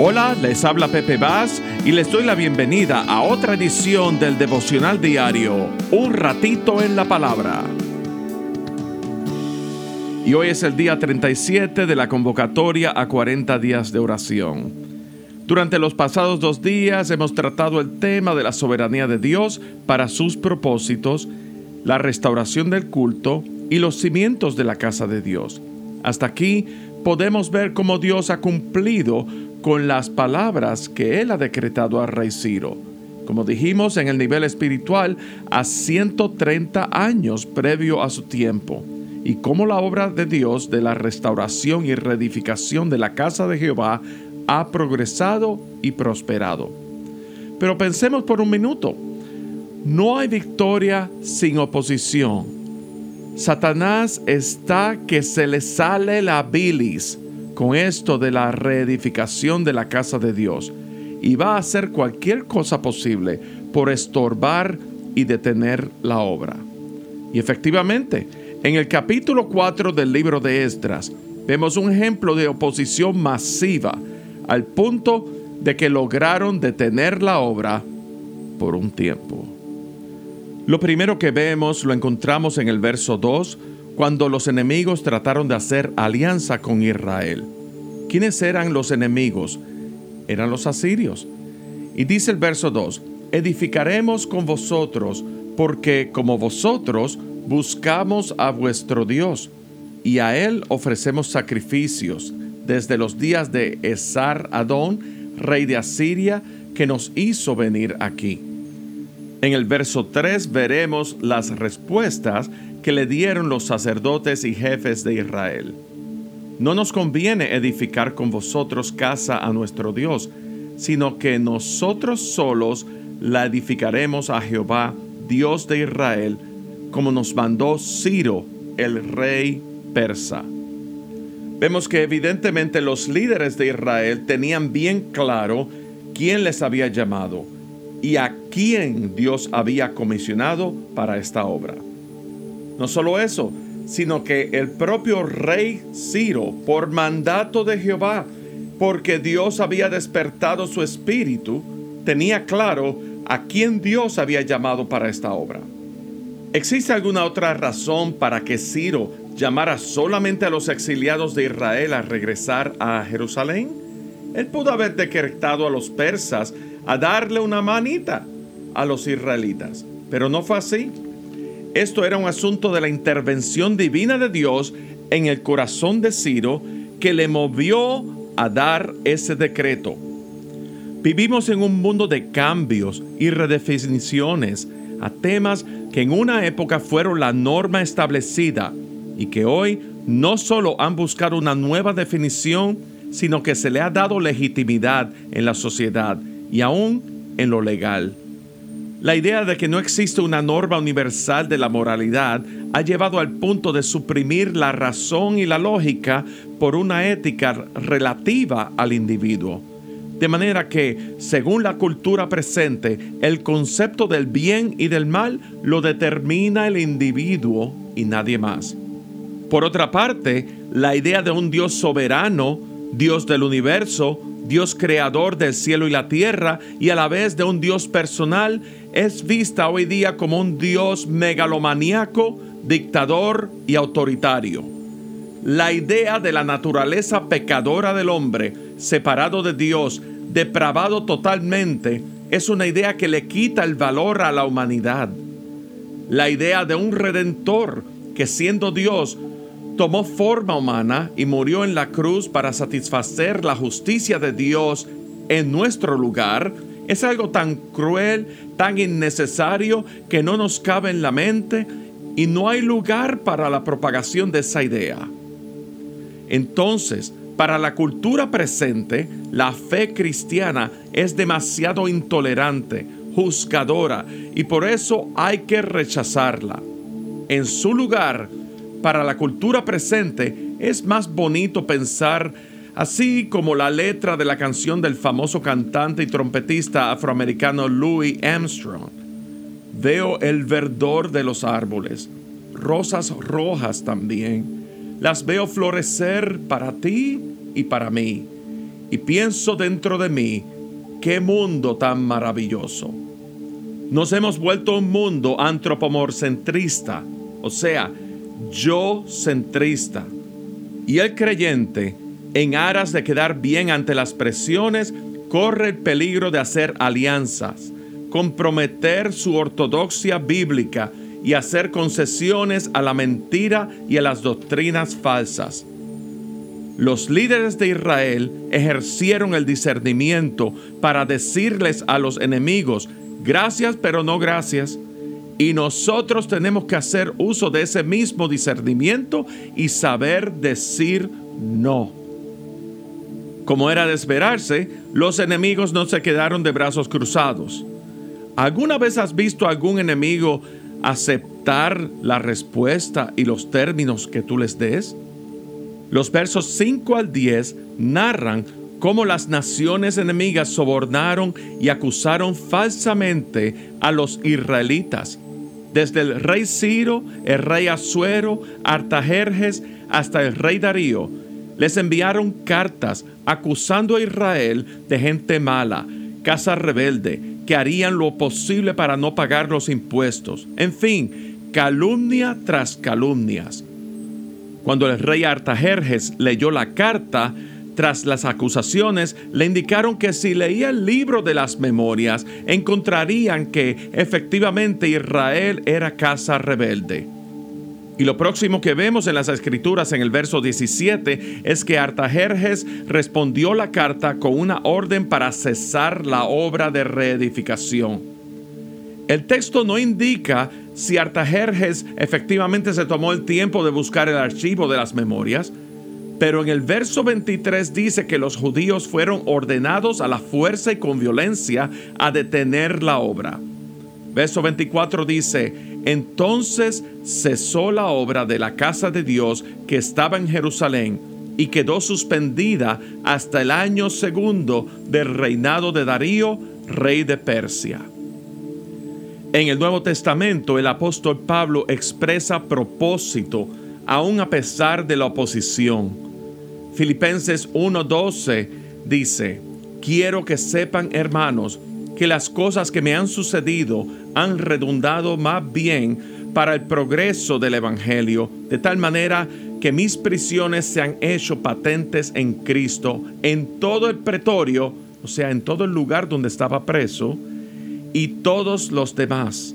Hola, les habla Pepe Vaz y les doy la bienvenida a otra edición del devocional diario, Un ratito en la palabra. Y hoy es el día 37 de la convocatoria a 40 días de oración. Durante los pasados dos días hemos tratado el tema de la soberanía de Dios para sus propósitos, la restauración del culto y los cimientos de la casa de Dios. Hasta aquí podemos ver cómo Dios ha cumplido con las palabras que él ha decretado a rey Ciro. Como dijimos en el nivel espiritual, a 130 años previo a su tiempo, y cómo la obra de Dios de la restauración y reedificación de la casa de Jehová ha progresado y prosperado. Pero pensemos por un minuto, no hay victoria sin oposición. Satanás está que se le sale la bilis con esto de la reedificación de la casa de Dios y va a hacer cualquier cosa posible por estorbar y detener la obra. Y efectivamente, en el capítulo 4 del libro de Esdras vemos un ejemplo de oposición masiva al punto de que lograron detener la obra por un tiempo. Lo primero que vemos lo encontramos en el verso 2 cuando los enemigos trataron de hacer alianza con Israel. ¿Quiénes eran los enemigos? Eran los asirios. Y dice el verso 2, edificaremos con vosotros, porque como vosotros buscamos a vuestro Dios, y a él ofrecemos sacrificios desde los días de Esar Adón, rey de Asiria, que nos hizo venir aquí. En el verso 3 veremos las respuestas que le dieron los sacerdotes y jefes de Israel. No nos conviene edificar con vosotros casa a nuestro Dios, sino que nosotros solos la edificaremos a Jehová, Dios de Israel, como nos mandó Ciro, el rey persa. Vemos que evidentemente los líderes de Israel tenían bien claro quién les había llamado y a quién Dios había comisionado para esta obra. No solo eso, sino que el propio rey Ciro, por mandato de Jehová, porque Dios había despertado su espíritu, tenía claro a quién Dios había llamado para esta obra. ¿Existe alguna otra razón para que Ciro llamara solamente a los exiliados de Israel a regresar a Jerusalén? Él pudo haber decretado a los persas a darle una manita a los israelitas, pero no fue así. Esto era un asunto de la intervención divina de Dios en el corazón de Ciro que le movió a dar ese decreto. Vivimos en un mundo de cambios y redefiniciones a temas que en una época fueron la norma establecida y que hoy no solo han buscado una nueva definición, sino que se le ha dado legitimidad en la sociedad y aún en lo legal. La idea de que no existe una norma universal de la moralidad ha llevado al punto de suprimir la razón y la lógica por una ética relativa al individuo. De manera que, según la cultura presente, el concepto del bien y del mal lo determina el individuo y nadie más. Por otra parte, la idea de un Dios soberano, Dios del universo, Dios creador del cielo y la tierra, y a la vez de un Dios personal, es vista hoy día como un Dios megalomaníaco, dictador y autoritario. La idea de la naturaleza pecadora del hombre, separado de Dios, depravado totalmente, es una idea que le quita el valor a la humanidad. La idea de un redentor que siendo Dios tomó forma humana y murió en la cruz para satisfacer la justicia de Dios en nuestro lugar, es algo tan cruel, tan innecesario, que no nos cabe en la mente y no hay lugar para la propagación de esa idea. Entonces, para la cultura presente, la fe cristiana es demasiado intolerante, juzgadora, y por eso hay que rechazarla. En su lugar, para la cultura presente es más bonito pensar así como la letra de la canción del famoso cantante y trompetista afroamericano Louis Armstrong. Veo el verdor de los árboles, rosas rojas también. Las veo florecer para ti y para mí. y pienso dentro de mí, qué mundo tan maravilloso. Nos hemos vuelto un mundo antropomorcentrista, o sea, yo centrista. Y el creyente, en aras de quedar bien ante las presiones, corre el peligro de hacer alianzas, comprometer su ortodoxia bíblica y hacer concesiones a la mentira y a las doctrinas falsas. Los líderes de Israel ejercieron el discernimiento para decirles a los enemigos, gracias pero no gracias. Y nosotros tenemos que hacer uso de ese mismo discernimiento y saber decir no. Como era de esperarse, los enemigos no se quedaron de brazos cruzados. ¿Alguna vez has visto a algún enemigo aceptar la respuesta y los términos que tú les des? Los versos 5 al 10 narran cómo las naciones enemigas sobornaron y acusaron falsamente a los israelitas. Desde el rey Ciro, el rey Asuero, Artajerjes, hasta el rey Darío, les enviaron cartas acusando a Israel de gente mala, casa rebelde, que harían lo posible para no pagar los impuestos. En fin, calumnia tras calumnias. Cuando el rey Artajerjes leyó la carta, tras las acusaciones, le indicaron que si leía el libro de las memorias, encontrarían que efectivamente Israel era casa rebelde. Y lo próximo que vemos en las escrituras en el verso 17 es que Artajerjes respondió la carta con una orden para cesar la obra de reedificación. El texto no indica si Artajerjes efectivamente se tomó el tiempo de buscar el archivo de las memorias, pero en el verso 23 dice que los judíos fueron ordenados a la fuerza y con violencia a detener la obra. Verso 24 dice, entonces cesó la obra de la casa de Dios que estaba en Jerusalén y quedó suspendida hasta el año segundo del reinado de Darío, rey de Persia. En el Nuevo Testamento el apóstol Pablo expresa propósito aún a pesar de la oposición. Filipenses 1:12 dice, quiero que sepan hermanos que las cosas que me han sucedido han redundado más bien para el progreso del Evangelio, de tal manera que mis prisiones se han hecho patentes en Cristo en todo el pretorio, o sea, en todo el lugar donde estaba preso, y todos los demás.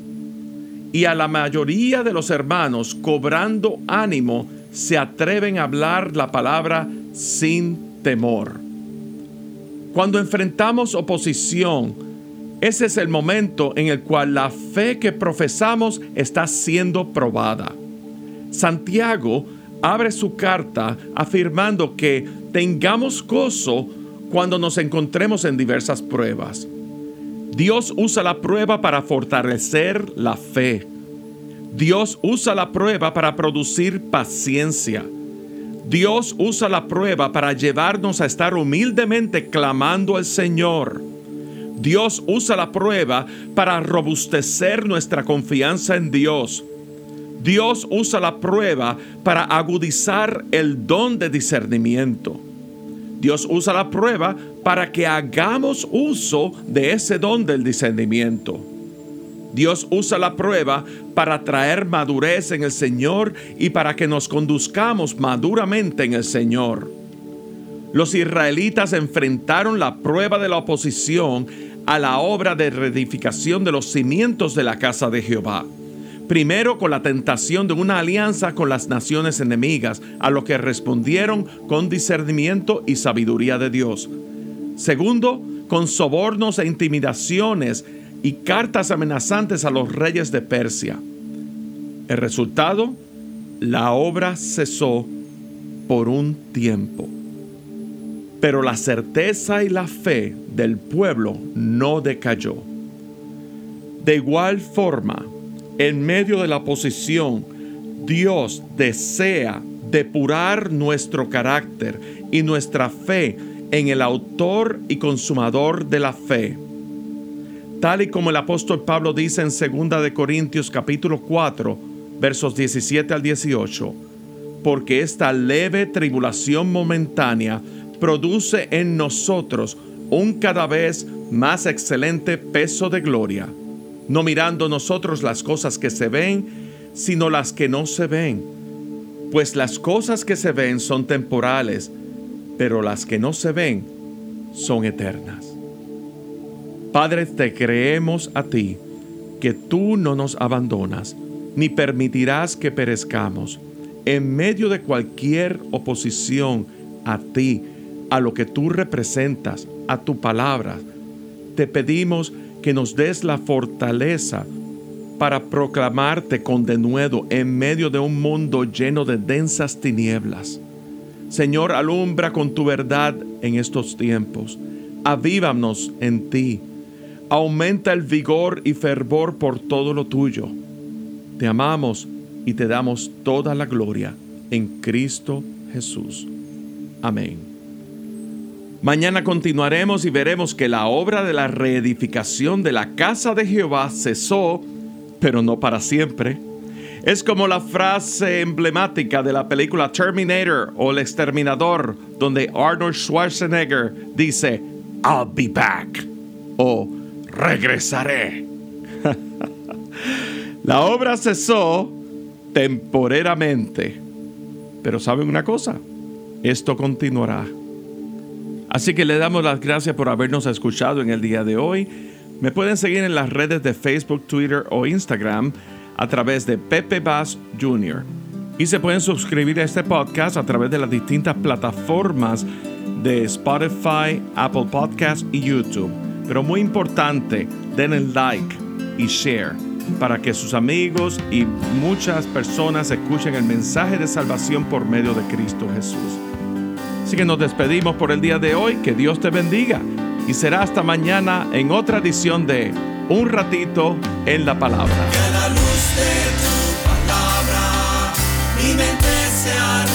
Y a la mayoría de los hermanos, cobrando ánimo, se atreven a hablar la palabra sin temor. Cuando enfrentamos oposición, ese es el momento en el cual la fe que profesamos está siendo probada. Santiago abre su carta afirmando que tengamos gozo cuando nos encontremos en diversas pruebas. Dios usa la prueba para fortalecer la fe. Dios usa la prueba para producir paciencia. Dios usa la prueba para llevarnos a estar humildemente clamando al Señor. Dios usa la prueba para robustecer nuestra confianza en Dios. Dios usa la prueba para agudizar el don de discernimiento. Dios usa la prueba para que hagamos uso de ese don del discernimiento. Dios usa la prueba para traer madurez en el Señor y para que nos conduzcamos maduramente en el Señor. Los israelitas enfrentaron la prueba de la oposición a la obra de reedificación de los cimientos de la casa de Jehová. Primero con la tentación de una alianza con las naciones enemigas, a lo que respondieron con discernimiento y sabiduría de Dios. Segundo, con sobornos e intimidaciones y cartas amenazantes a los reyes de Persia. El resultado, la obra cesó por un tiempo. Pero la certeza y la fe del pueblo no decayó. De igual forma, en medio de la oposición, Dios desea depurar nuestro carácter y nuestra fe en el autor y consumador de la fe tal y como el apóstol Pablo dice en 2 de Corintios capítulo 4, versos 17 al 18, porque esta leve tribulación momentánea produce en nosotros un cada vez más excelente peso de gloria, no mirando nosotros las cosas que se ven, sino las que no se ven. Pues las cosas que se ven son temporales, pero las que no se ven son eternas. Padre, te creemos a ti, que tú no nos abandonas, ni permitirás que perezcamos. En medio de cualquier oposición a ti, a lo que tú representas, a tu palabra, te pedimos que nos des la fortaleza para proclamarte con denuedo en medio de un mundo lleno de densas tinieblas. Señor, alumbra con tu verdad en estos tiempos. Avívanos en ti. Aumenta el vigor y fervor por todo lo tuyo. Te amamos y te damos toda la gloria en Cristo Jesús. Amén. Mañana continuaremos y veremos que la obra de la reedificación de la casa de Jehová cesó, pero no para siempre. Es como la frase emblemática de la película Terminator o El Exterminador, donde Arnold Schwarzenegger dice, I'll be back o regresaré. la obra cesó temporeramente, pero ¿saben una cosa? Esto continuará. Así que le damos las gracias por habernos escuchado en el día de hoy. Me pueden seguir en las redes de Facebook, Twitter o Instagram a través de Pepe Bass Jr. Y se pueden suscribir a este podcast a través de las distintas plataformas de Spotify, Apple Podcast y YouTube. Pero muy importante, den el like y share para que sus amigos y muchas personas escuchen el mensaje de salvación por medio de Cristo Jesús. Así que nos despedimos por el día de hoy. Que Dios te bendiga. Y será hasta mañana en otra edición de Un ratito en la palabra. de tu palabra, mi mente se